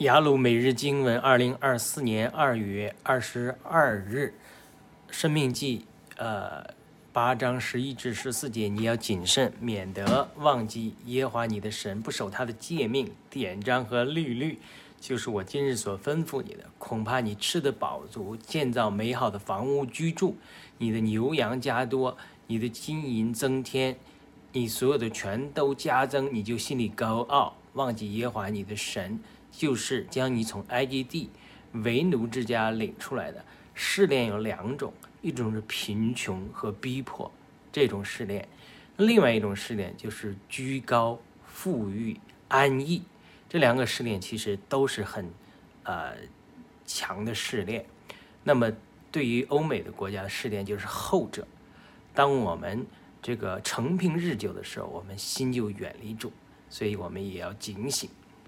雅鲁每日经文，二零二四年二月二十二日，《生命记》呃八章十一至十四节，你要谨慎，免得忘记耶和华你的神，不守他的诫命、典章和律律，就是我今日所吩咐你的。恐怕你吃得饱足，建造美好的房屋居住，你的牛羊加多，你的金银增添，你所有的全都加增，你就心里高傲，忘记耶和华你的神。就是将你从埃及地为奴之家领出来的试炼有两种，一种是贫穷和逼迫这种试炼，另外一种试炼就是居高、富裕、安逸。这两个试炼其实都是很呃强的试炼。那么对于欧美的国家的试炼就是后者。当我们这个承平日久的时候，我们心就远离主，所以我们也要警醒。